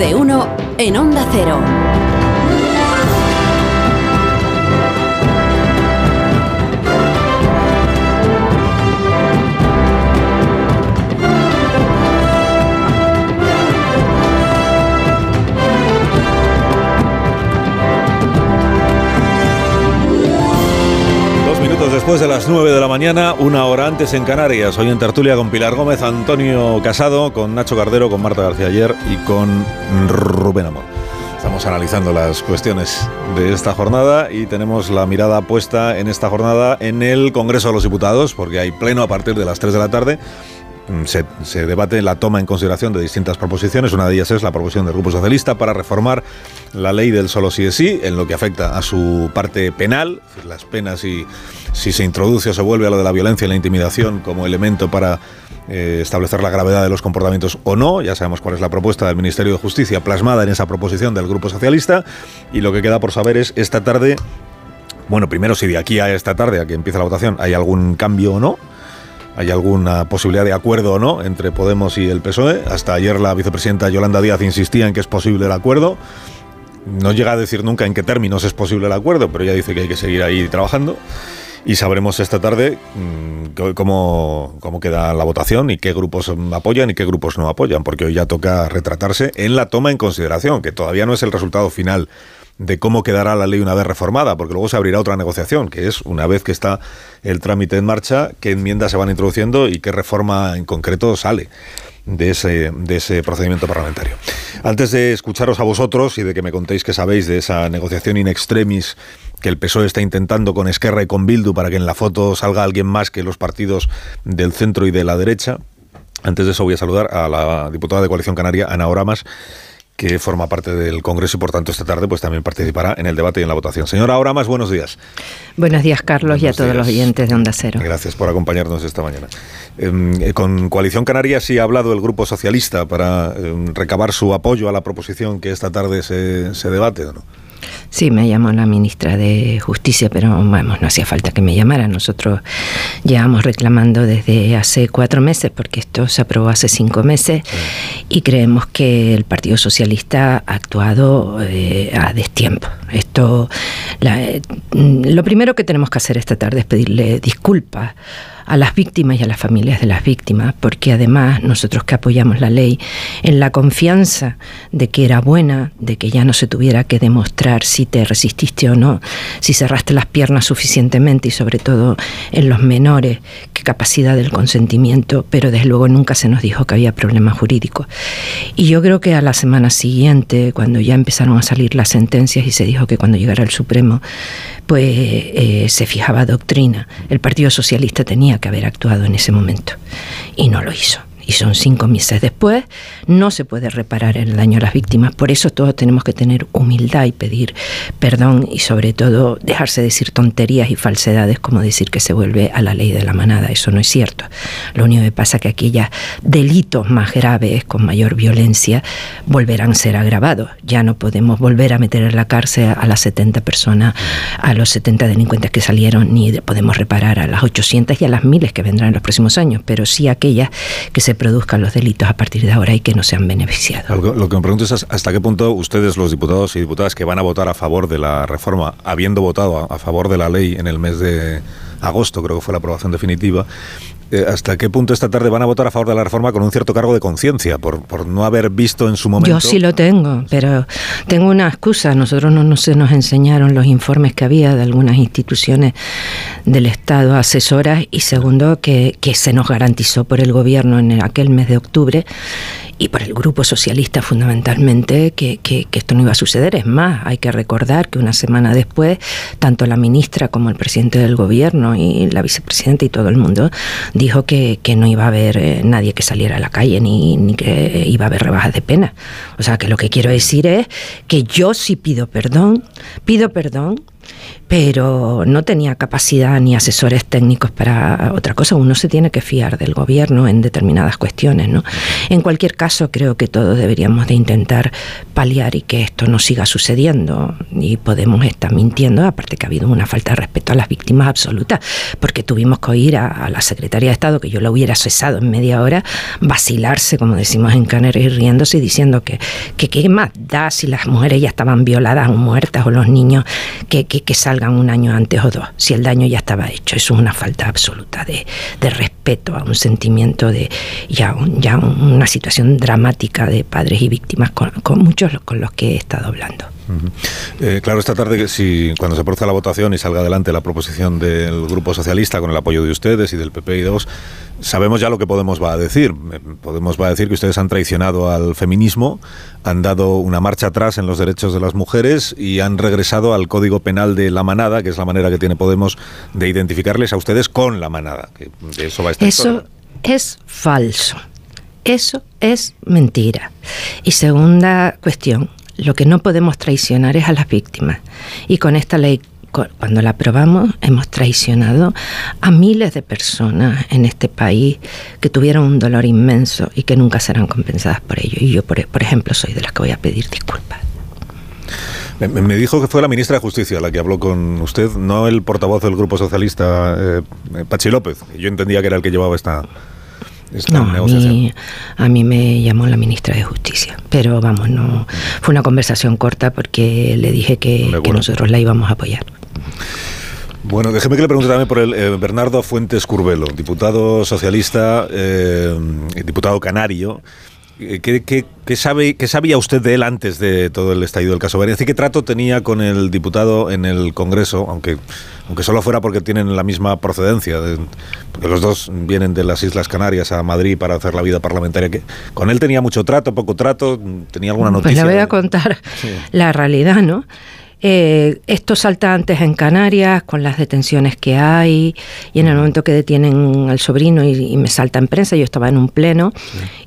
de uno en Onda Cero. Después de las 9 de la mañana, una hora antes en Canarias. Hoy en tertulia con Pilar Gómez, Antonio Casado, con Nacho Cardero, con Marta García Ayer y con Rubén Amor. Estamos analizando las cuestiones de esta jornada y tenemos la mirada puesta en esta jornada en el Congreso de los Diputados, porque hay pleno a partir de las 3 de la tarde. Mm, se, debate la toma en consideración de distintas proposiciones. Una de ellas es la proposición del Grupo Socialista para reformar la ley del solo sí es sí en lo que afecta a su parte penal, las penas y si se introduce o se vuelve a lo de la violencia y la intimidación como elemento para eh, establecer la gravedad de los comportamientos o no. Ya sabemos cuál es la propuesta del Ministerio de Justicia plasmada en esa proposición del Grupo Socialista. Y lo que queda por saber es esta tarde, bueno, primero si de aquí a esta tarde, a que empiece la votación, hay algún cambio o no. ¿Hay alguna posibilidad de acuerdo o no entre Podemos y el PSOE? Hasta ayer la vicepresidenta Yolanda Díaz insistía en que es posible el acuerdo. No llega a decir nunca en qué términos es posible el acuerdo, pero ella dice que hay que seguir ahí trabajando y sabremos esta tarde mm, cómo, cómo queda la votación y qué grupos apoyan y qué grupos no apoyan, porque hoy ya toca retratarse en la toma en consideración, que todavía no es el resultado final de cómo quedará la ley una vez reformada, porque luego se abrirá otra negociación, que es una vez que está el trámite en marcha, qué enmiendas se van introduciendo y qué reforma en concreto sale de ese, de ese procedimiento parlamentario. Antes de escucharos a vosotros y de que me contéis qué sabéis de esa negociación in extremis que el PSOE está intentando con Esquerra y con Bildu para que en la foto salga alguien más que los partidos del centro y de la derecha. Antes de eso voy a saludar a la diputada de Coalición Canaria, Ana Oramas, que forma parte del Congreso y por tanto esta tarde pues también participará en el debate y en la votación. Señora Oramas, buenos días. Buenos días, Carlos, y a todos los oyentes de Onda Cero. Gracias por acompañarnos esta mañana. Em, eh, con Coalición Canaria sí ha hablado el Grupo Socialista para em, recabar su apoyo a la proposición que esta tarde se, se debate, ¿o no? Sí, me llamó la ministra de Justicia, pero vamos, no hacía falta que me llamara. Nosotros llevamos reclamando desde hace cuatro meses, porque esto se aprobó hace cinco meses, y creemos que el Partido Socialista ha actuado eh, a destiempo. Esto, eh, lo primero que tenemos que hacer esta tarde es pedirle disculpas a las víctimas y a las familias de las víctimas, porque además nosotros que apoyamos la ley en la confianza de que era buena, de que ya no se tuviera que demostrar si te resististe o no, si cerraste las piernas suficientemente y sobre todo en los menores, qué capacidad del consentimiento, pero desde luego nunca se nos dijo que había problemas jurídicos. Y yo creo que a la semana siguiente, cuando ya empezaron a salir las sentencias y se dijo que cuando llegara el Supremo, pues eh, se fijaba doctrina, el Partido Socialista tenía que haber actuado en ese momento. Y no lo hizo y son cinco meses después, no se puede reparar el daño a las víctimas. Por eso todos tenemos que tener humildad y pedir perdón y sobre todo dejarse decir tonterías y falsedades como decir que se vuelve a la ley de la manada. Eso no es cierto. Lo único que pasa es que aquellos delitos más graves, con mayor violencia, volverán a ser agravados. Ya no podemos volver a meter en la cárcel a las 70 personas, a los 70 delincuentes que salieron, ni podemos reparar a las 800 y a las miles que vendrán en los próximos años, pero sí aquellas que se produzcan los delitos a partir de ahora y que no se han beneficiado. Lo que, me pregunto es hasta qué punto ustedes, los diputados y diputadas que van a votar a favor de la reforma, habiendo votado a favor de la ley en el mes de agosto, creo que fue la aprobación definitiva, eh, ¿Hasta qué punto esta tarde van a votar a favor de la reforma con un cierto cargo de conciencia por, por no haber visto en su momento? Yo sí lo tengo, pero tengo una excusa. Nosotros no, no se nos enseñaron los informes que había de algunas instituciones del Estado asesoras y segundo que, que se nos garantizó por el gobierno en aquel mes de octubre y por el Grupo Socialista fundamentalmente que, esto no iba a suceder. Es más, hay que recordar que una semana después, tanto la ministra como el presidente del gobierno y la vicepresidenta y todo el mundo dijo que, que no iba a haber eh, nadie que saliera a la calle ni, ni que iba a haber rebajas de pena. O sea que lo que quiero decir es que yo sí pido perdón, pido perdón pero no tenía capacidad ni asesores técnicos para otra cosa. Uno se tiene que fiar del gobierno en determinadas cuestiones, ¿no? En cualquier caso, creo que todos deberíamos de intentar paliar y que esto no siga sucediendo. Y podemos estar mintiendo, aparte que ha habido una falta de respeto a las víctimas absolutas, porque tuvimos que oír a, la secretaria de Estado, que yo la hubiera cesado en media hora, vacilarse, como decimos en Canarias, y riéndose y diciendo que, que qué más da si las mujeres ya estaban violadas o muertas o los niños que, que, que salgan un año antes o dos, si el daño ya estaba hecho. Eso es una falta absoluta de, respeto a un sentimiento de ya, ya una situación dramática de padres y víctimas con, muchos con los que he estado hablando. Eh, claro, esta tarde, si cuando se produzca la votación y salga adelante la proposición del Grupo Socialista con el apoyo de ustedes y del PP y de vos, sabemos ya lo que Podemos va a decir. Eh, Podemos va a decir que ustedes han traicionado al feminismo, han dado una marcha atrás en los derechos de las mujeres y han regresado al Código Penal de la manada, que es la manera que tiene Podemos de identificarles a ustedes con la manada. Que eso va a estar Eso es falso. Eso es mentira. Y segunda cuestión, lo que no podemos traicionar es a las víctimas. Y con esta ley cuando la aprobamos, hemos traicionado a miles de personas en este país que tuvieron un dolor inmenso y que nunca serán compensadas por ello. Y yo, por, ejemplo, soy de las que voy a pedir disculpas. Me, dijo que fue la ministra de Justicia la que habló con usted, no el portavoz del Grupo Socialista, eh, Pachi López. Yo entendía que era el que llevaba esta, no, a mí, me llamó la ministra de Justicia, pero vamos, no fue una conversación corta porque le dije que, nosotros la íbamos a apoyar. Bueno, déjeme que le pregunte también por el eh, Bernardo Fuentes Curbelo, diputado socialista, eh, diputado canario, eh, ¿Qué, sabe, ¿Qué sabía usted de él antes de todo el estallido del caso Berias? ¿Qué trato tenía con el diputado en el Congreso, aunque, aunque solo fuera porque tienen la misma procedencia? porque los dos vienen de las Islas Canarias a Madrid para hacer la vida parlamentaria. que ¿Con él tenía mucho trato, poco trato? ¿Tenía alguna noticia? Pues le voy a contar la realidad, ¿no? Eh, estos saltantes en Canarias, con las detenciones que hay, y en el momento que detienen al sobrino y, me salta en prensa, yo estaba en un pleno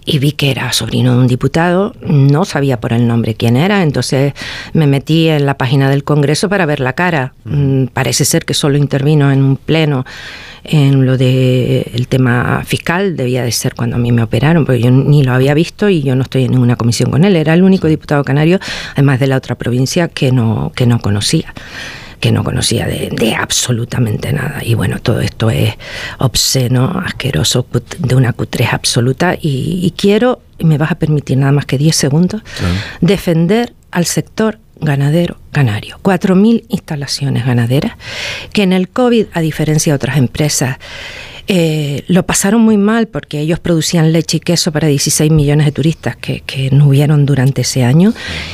y vi que era sobrino de un diputado, no sabía por el nombre quién era, entonces me metí en la página del Congreso para ver la cara. Mm, parece ser que solo intervino en un pleno en lo de el tema fiscal, debía de ser cuando a mí me operaron, porque yo ni lo había visto y yo no estoy en ninguna comisión con él. Era el único diputado canario, además de la otra provincia, que no, que no conocía que no conocía de, absolutamente nada. Y bueno, todo esto es obsceno, asqueroso, de una cutrez absoluta. Y, quiero, y me vas a permitir nada más que 10 segundos, defender al sector ganadero canario. 4.000 instalaciones ganaderas que en el COVID, a diferencia de otras empresas, eh, lo pasaron muy mal porque ellos producían leche y queso para 16 millones de turistas que, no hubieron durante ese año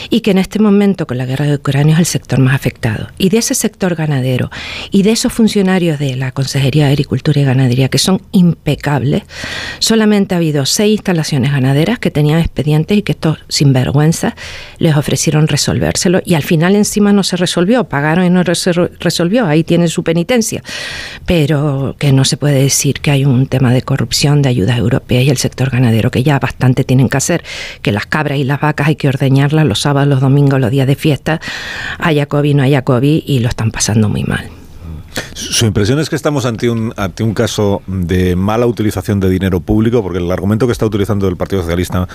y que en este momento con la guerra de Ucrania es el sector más afectado. Y de ese sector ganadero y de esos funcionarios de la Consejería de Agricultura y Ganadería que son impecables, solamente ha habido seis instalaciones ganaderas que tenían expedientes y que estos sinvergüenzas les ofrecieron resolvérselo y al final encima no se resolvió, pagaron y no se resolvió, ahí tienen su penitencia, pero que no se puede decir que hay un tema de corrupción de ayudas europeas y el sector ganadero que ya bastante tienen que hacer, que las cabras y las vacas hay que ordeñarlas los sábados, los domingos, los días de fiesta, haya COVID, no haya COVID y lo están pasando muy mal. Su impresión es que estamos ante un, ante un caso de mala utilización de dinero público, porque el argumento que está utilizando el Partido Socialista,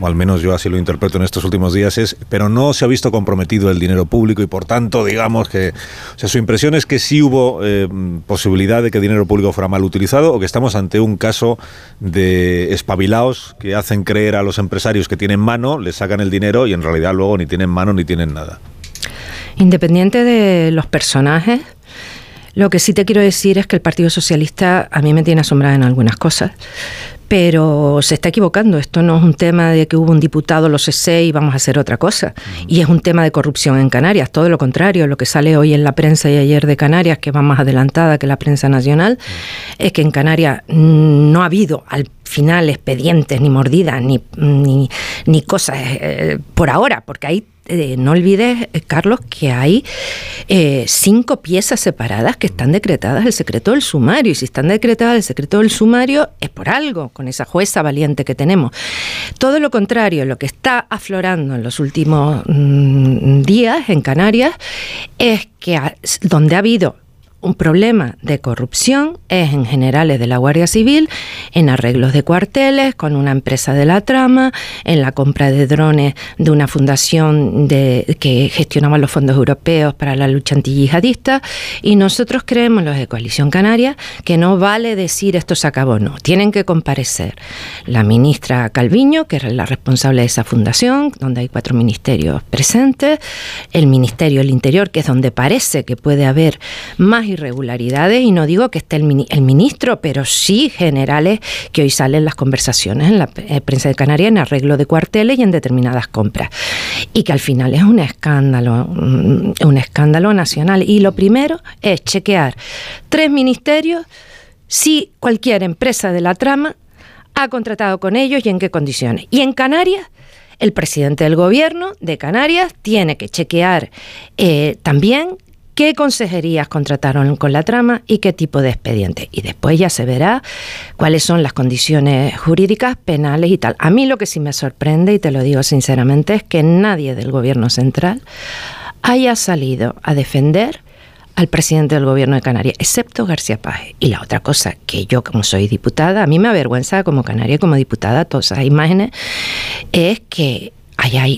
o al menos yo así lo interpreto en estos últimos días, es, pero no se ha visto comprometido el dinero público y por tanto, digamos que, o sea, su impresión es que sí hubo eh, posibilidad de que dinero público fuera mal utilizado o que estamos ante un caso de espabilados que hacen creer a los empresarios que tienen mano, les sacan el dinero y en realidad luego ni tienen mano ni tienen nada. Independiente de los personajes, lo que sí te quiero decir es que el Partido Socialista a mí me tiene asombrada en algunas cosas, pero se está equivocando. Esto no es un tema de que hubo un diputado, lo sé y vamos a hacer otra cosa. Y es un tema de corrupción en Canarias. Todo lo contrario, lo que sale hoy en la prensa y ayer de Canarias, que va más adelantada que la prensa nacional, es que en Canarias no ha habido al final expedientes, ni mordidas, ni, ni, cosas eh, por ahora, porque hay eh, no olvides, eh, Carlos, que hay eh, cinco piezas separadas que están decretadas el secreto del sumario. Y si están decretadas el secreto del sumario, es por algo. con esa jueza valiente que tenemos. Todo lo contrario, lo que está aflorando en los últimos mm, días en Canarias es que donde ha habido un problema de corrupción es en generales de la Guardia Civil, en arreglos de cuarteles con una empresa de la trama, en la compra de drones de una fundación que gestionaba los fondos europeos para la lucha antiyihadista. Y nosotros creemos, los de Coalición Canaria, que no vale decir esto se acabó, no. Tienen que comparecer la ministra Calviño, que es la responsable de esa fundación, donde hay cuatro ministerios presentes, el Ministerio del Interior, que es donde parece que puede haber más irregularidades y no digo que esté el, ministro, pero sí generales que hoy salen las conversaciones en la eh, prensa de Canarias en arreglo de cuarteles y en determinadas compras. Y que al final es un escándalo, mm, un escándalo nacional. Y lo primero es chequear tres ministerios si cualquier empresa de la trama ha contratado con ellos y en qué condiciones. Y en Canarias el presidente del gobierno de Canarias tiene que chequear eh, también qué consejerías contrataron con la trama y qué tipo de expediente. Y después ya se verá cuáles son las condiciones jurídicas, penales y tal. A mí lo que sí me sorprende, y te lo digo sinceramente, es que nadie del gobierno central haya salido a defender al presidente del gobierno de Canarias, excepto García Paje. Y la otra cosa, que yo como soy diputada, a mí me avergüenza como canaria, como diputada, todas esas imágenes, es que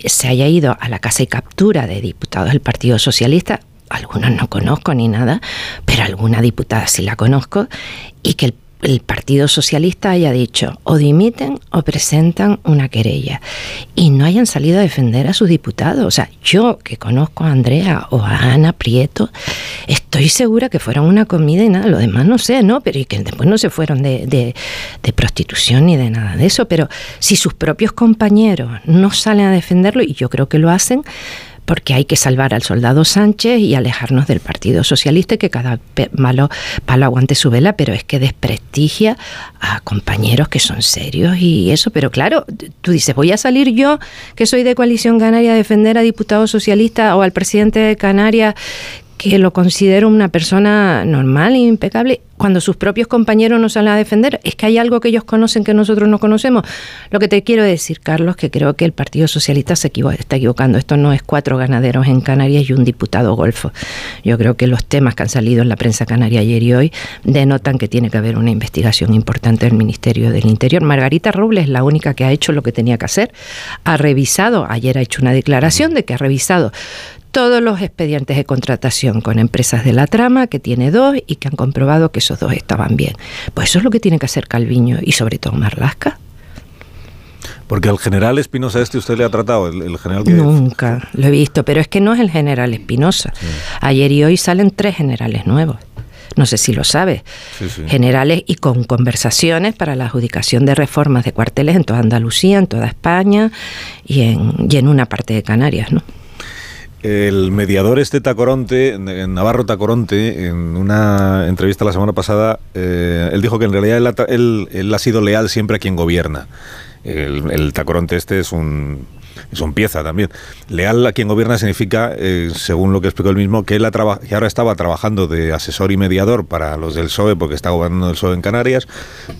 se haya ido a la casa y captura de diputados del Partido Socialista algunos no conozco ni nada, pero alguna diputada sí la conozco, y que el, Partido Socialista haya dicho o dimiten o presentan una querella y no hayan salido a defender a sus diputados. O sea, yo que conozco a Andrea o a Ana Prieto, estoy segura que fueron una comida y nada, lo demás no sé, ¿no? Pero y que después no se fueron de, de prostitución ni de nada de eso. Pero si sus propios compañeros no salen a defenderlo, y yo creo que lo hacen, porque hay que salvar al soldado Sánchez y alejarnos del Partido Socialista que cada malo palo aguante su vela, pero es que desprestigia a compañeros que son serios y eso. Pero claro, tú dices, voy a salir yo, que soy de coalición canaria, a defender a diputados socialistas o al presidente de Canarias que lo considero una persona normal e impecable cuando sus propios compañeros no salen a defender, es que hay algo que ellos conocen que nosotros no conocemos. Lo que te quiero decir, Carlos, que creo que el Partido Socialista se está equivocando. Esto no es cuatro ganaderos en Canarias y un diputado golfo. Yo creo que los temas que han salido en la prensa canaria ayer y hoy denotan que tiene que haber una investigación importante del Ministerio del Interior. Margarita Robles es la única que ha hecho lo que tenía que hacer. Ha revisado, ayer ha hecho una declaración de que ha revisado todos los expedientes de contratación con empresas de la trama, que tiene dos y que han comprobado que esos dos estaban bien. Pues eso es lo que tiene que hacer Calviño y sobre todo Marlasca. Porque al general Espinosa este usted le ha tratado, el, general Nunca, lo he visto, pero es que no es el general Espinosa. Ayer y hoy salen tres generales nuevos. No sé si lo sabe. Generales y con conversaciones para la adjudicación de reformas de cuarteles en toda Andalucía, en toda España y en, y en una parte de Canarias, ¿no? El mediador este Tacoronte, Navarro Tacoronte, en una entrevista la semana pasada, eh, él dijo que en realidad él, ha sido leal siempre a quien gobierna. el Tacoronte este es un es un pieza también. Leal a quien gobierna significa, eh, según lo que explicó él mismo, que él que ahora estaba trabajando de asesor y mediador para los del PSOE, porque está gobernando el PSOE en Canarias,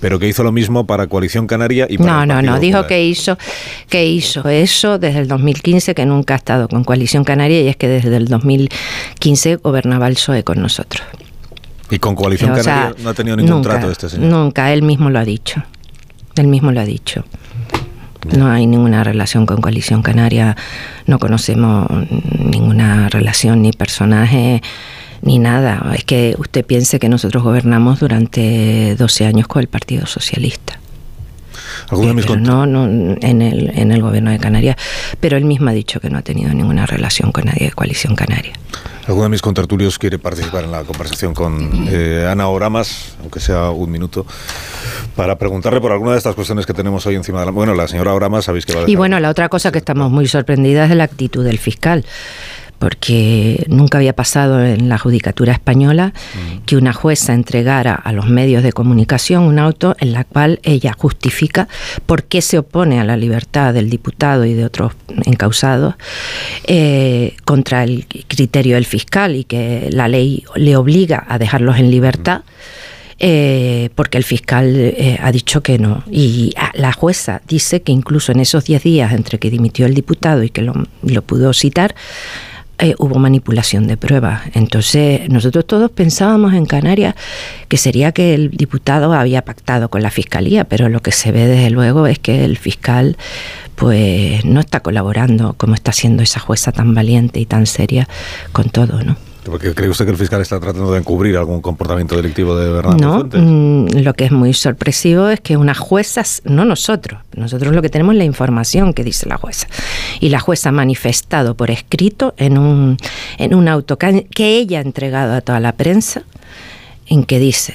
pero que hizo lo mismo para Coalición Canaria y para No, no, no, dijo que hizo, que hizo eso desde el 2015, que nunca ha estado con Coalición Canaria, y es que desde el 2015 gobernaba el PSOE con nosotros. ¿Y con Coalición Canaria no ha tenido ningún trato este señor? Nunca, él mismo lo ha dicho. Él mismo lo ha dicho. No hay ninguna relación con Coalición Canaria, no conocemos ninguna relación ni personaje ni nada. Es que usted piense que nosotros gobernamos durante 12 años con el Partido Socialista. No, no en el, en el gobierno de Canarias, pero él mismo ha dicho que no ha tenido ninguna relación con nadie de Coalición Canaria. Alguno de mis contertulios quiere participar en la conversación con eh, Ana Oramas, aunque sea un minuto, para preguntarle por alguna de estas cuestiones que tenemos hoy encima de la... Bueno, la señora Oramas, sabéis que va a Y bueno, la otra cosa que estamos muy sorprendidas es la actitud del fiscal porque nunca había pasado en la judicatura española mm. que una jueza entregara a los medios de comunicación un auto en la cual ella justifica por qué se opone a la libertad del diputado y de otros encausados eh, contra el criterio del fiscal y que la ley le obliga a dejarlos en libertad. eh, porque el fiscal eh, ha dicho que no. Y la jueza dice que incluso en esos 10 días entre que dimitió el diputado y que lo, lo pudo citar, eh, hubo manipulación de pruebas. Entonces, nosotros todos pensábamos en Canarias que sería que el diputado había pactado con la fiscalía, pero lo que se ve desde luego es que el fiscal pues no está colaborando como está haciendo esa jueza tan valiente y tan seria con todo, ¿no? Porque cree usted que el fiscal está tratando de encubrir algún comportamiento delictivo de Bernardo No, Fuentes. mm, lo que es muy sorpresivo es que una jueza, no nosotros, nosotros lo que tenemos es la información que dice la jueza. Y la jueza ha manifestado por escrito en un, en un auto que que ella ha entregado a toda la prensa, en que dice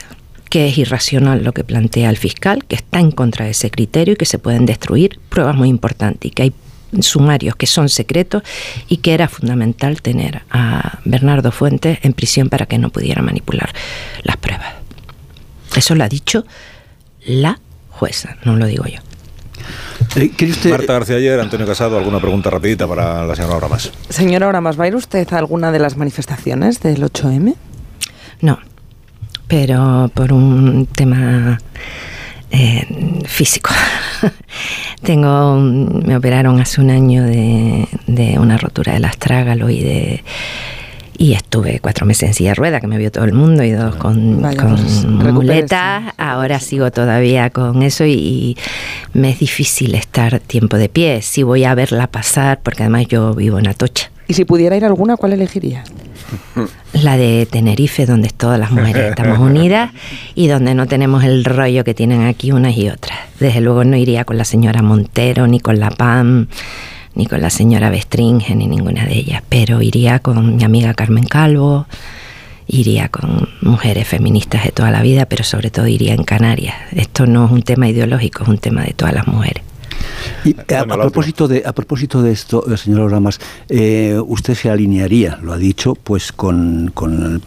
que es irracional lo que plantea el fiscal, que está en contra de ese criterio y que se pueden destruir pruebas muy importantes y que hay sumarios que son secretos y que era fundamental tener a Bernardo Fuentes en prisión para que no pudiera manipular las pruebas. Eso lo ha dicho la jueza, no lo digo yo. Eh, ¿cree usted- Marta García ayer, Antonio Casado, alguna pregunta rapidita para la señora Oramas. Señora Oramas, ¿va a ir usted a alguna de las manifestaciones del 8M? No, pero por un tema eh, físico. Tengo, me operaron hace un año de, de una rotura del astrágalo y de y estuve cuatro meses en silla de rueda, que me vio todo el mundo, y dos con, Vaya, con pues, recupérese. muletas. Ahora sigo todavía con eso y, y me es difícil estar tiempo de pie. Si voy a verla pasar, porque además yo vivo en Atocha. Y si pudiera ir alguna, ¿cuál elegiría? La de Tenerife, donde todas las mujeres estamos unidas y donde no tenemos el rollo que tienen aquí unas y otras. Desde luego no iría con la señora Montero, ni con la PAM, ni con la señora Bestringe, ni ninguna de ellas, pero iría con mi amiga Carmen Calvo, iría con mujeres feministas de toda la vida, pero sobre todo iría en Canarias. Esto no es un tema ideológico, es un tema de todas las mujeres. Y a, Bueno, a la propósito de, a propósito de esto, eh, señora Oramas, eh, usted se alinearía, lo ha dicho, pues con, con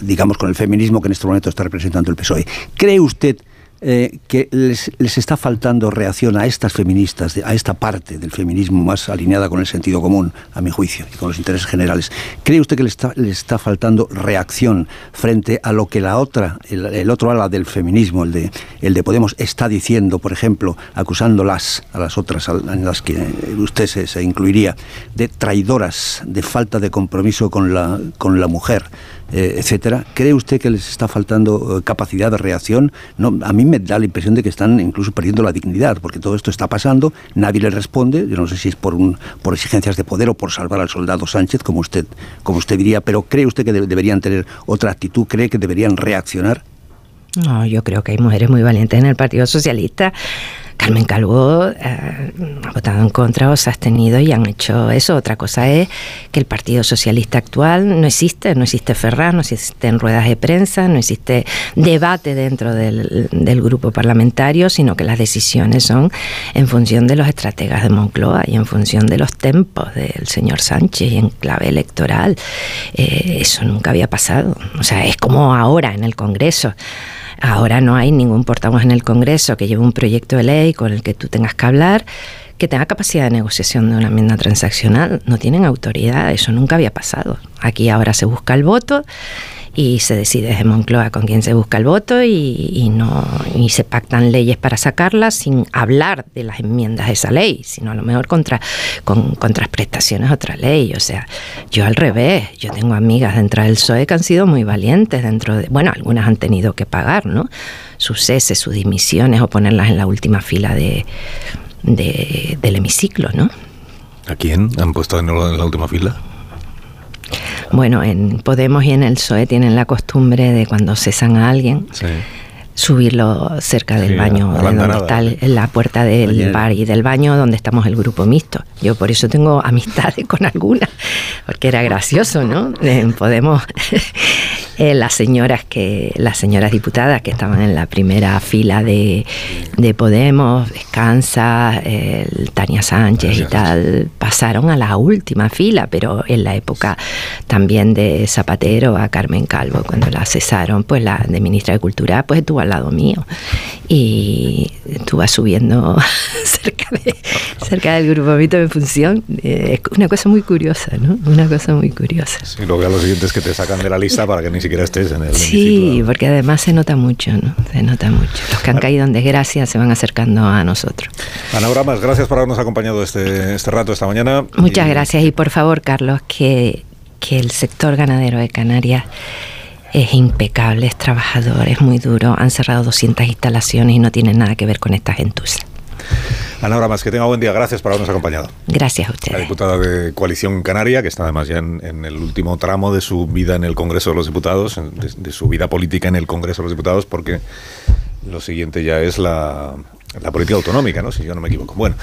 digamos, con el feminismo que en este momento está representando el PSOE. ¿Cree usted eh, que les, les está faltando reacción a estas feministas, a esta parte del feminismo más alineada con el sentido común, a mi juicio, y con los intereses generales? ¿Cree usted que le está, le está faltando reacción frente a lo que la otra, el, otro ala del feminismo, el de, el de Podemos, está diciendo, por ejemplo, acusándolas a las otras, en las que usted se, se incluiría, de traidoras, de falta de compromiso con la, con la mujer? Eh, ¿cree usted que les está faltando eh, capacidad de reacción? No, a mí me da la impresión de que están incluso perdiendo la dignidad, porque todo esto está pasando, nadie les responde, yo no sé si es por un, por exigencias de poder o por salvar al soldado Sánchez, como usted, como usted diría, pero ¿cree usted que de- deberían tener otra actitud? ¿Cree que deberían reaccionar? No, yo creo que hay mujeres muy valientes en el Partido Socialista. Carmen Calvo eh, ha votado en contra o se ha abstenido y han hecho eso. Otra cosa es que el Partido Socialista actual no existe, no existe Ferraz, no existen ruedas de prensa, no existe debate dentro del, del grupo parlamentario, sino que las decisiones son en función de los estrategas de Moncloa y en función de los tempos del señor Sánchez y en clave electoral. Eh, eso nunca había pasado. O sea, es como ahora en el Congreso. Ahora no hay ningún portavoz en el Congreso que lleve un proyecto de ley con el que tú tengas que hablar, que tenga capacidad de negociación de una enmienda transaccional. No tienen autoridad, eso nunca había pasado. Aquí ahora se busca el voto y se decide desde Moncloa con quién se busca el voto y, no y se pactan leyes para sacarlas sin hablar de las enmiendas de esa ley, sino a lo mejor contra con contraprestaciones a otra ley. O sea, yo al revés, yo tengo amigas dentro del PSOE que han sido muy valientes dentro de, bueno, algunas han tenido que pagar, ¿no? Sus ceses, sus dimisiones o ponerlas en la última fila de, de- del hemiciclo, ¿no? ¿A quién han puesto en la última fila? Bueno, en Podemos y en el PSOE tienen la costumbre de cuando cesan a alguien, Sí. subirlo cerca del Sí, baño, de donde está en la puerta del Ayer. bar y del baño donde estamos el grupo mixto. Yo por eso tengo amistades con algunas, porque era gracioso, ¿no? En Podemos, eh, las señoras que, las señoras diputadas que estaban en la primera fila de, de Podemos, Descansa, el Tania Sánchez y tal, pasaron a la última fila, pero en la época también de Zapatero a Carmen Calvo, cuando la cesaron, pues la de ministra de Cultura, pues estuvo al lado mío y estuvo subiendo cerca, de, cerca del grupo Mito en función. Eh, una cosa muy curiosa, ¿no? Una cosa muy curiosa. Y luego ya lo siguiente es que te sacan de la lista para que ni siquiera estés en el Sí, porque además se nota mucho, ¿no? Se nota mucho. Los que han caído en desgracia se van acercando a nosotros. Ana Bramas, gracias por habernos acompañado este, este rato, esta mañana. Muchas gracias. Y por favor, Carlos, que, que el sector ganadero de Canarias es impecable, es trabajador, es muy duro. Han cerrado 200 instalaciones y no tienen nada que ver con esta gentuza. Ana Bramas, que tenga buen día. Gracias por habernos acompañado. Gracias a ustedes. La diputada de Coalición Canaria, que está además ya en, el último tramo de su vida en el Congreso de los Diputados, de, de, su vida política en el Congreso de los Diputados, porque lo siguiente ya es la, la política autonómica, ¿no? Si yo no me equivoco. Bueno.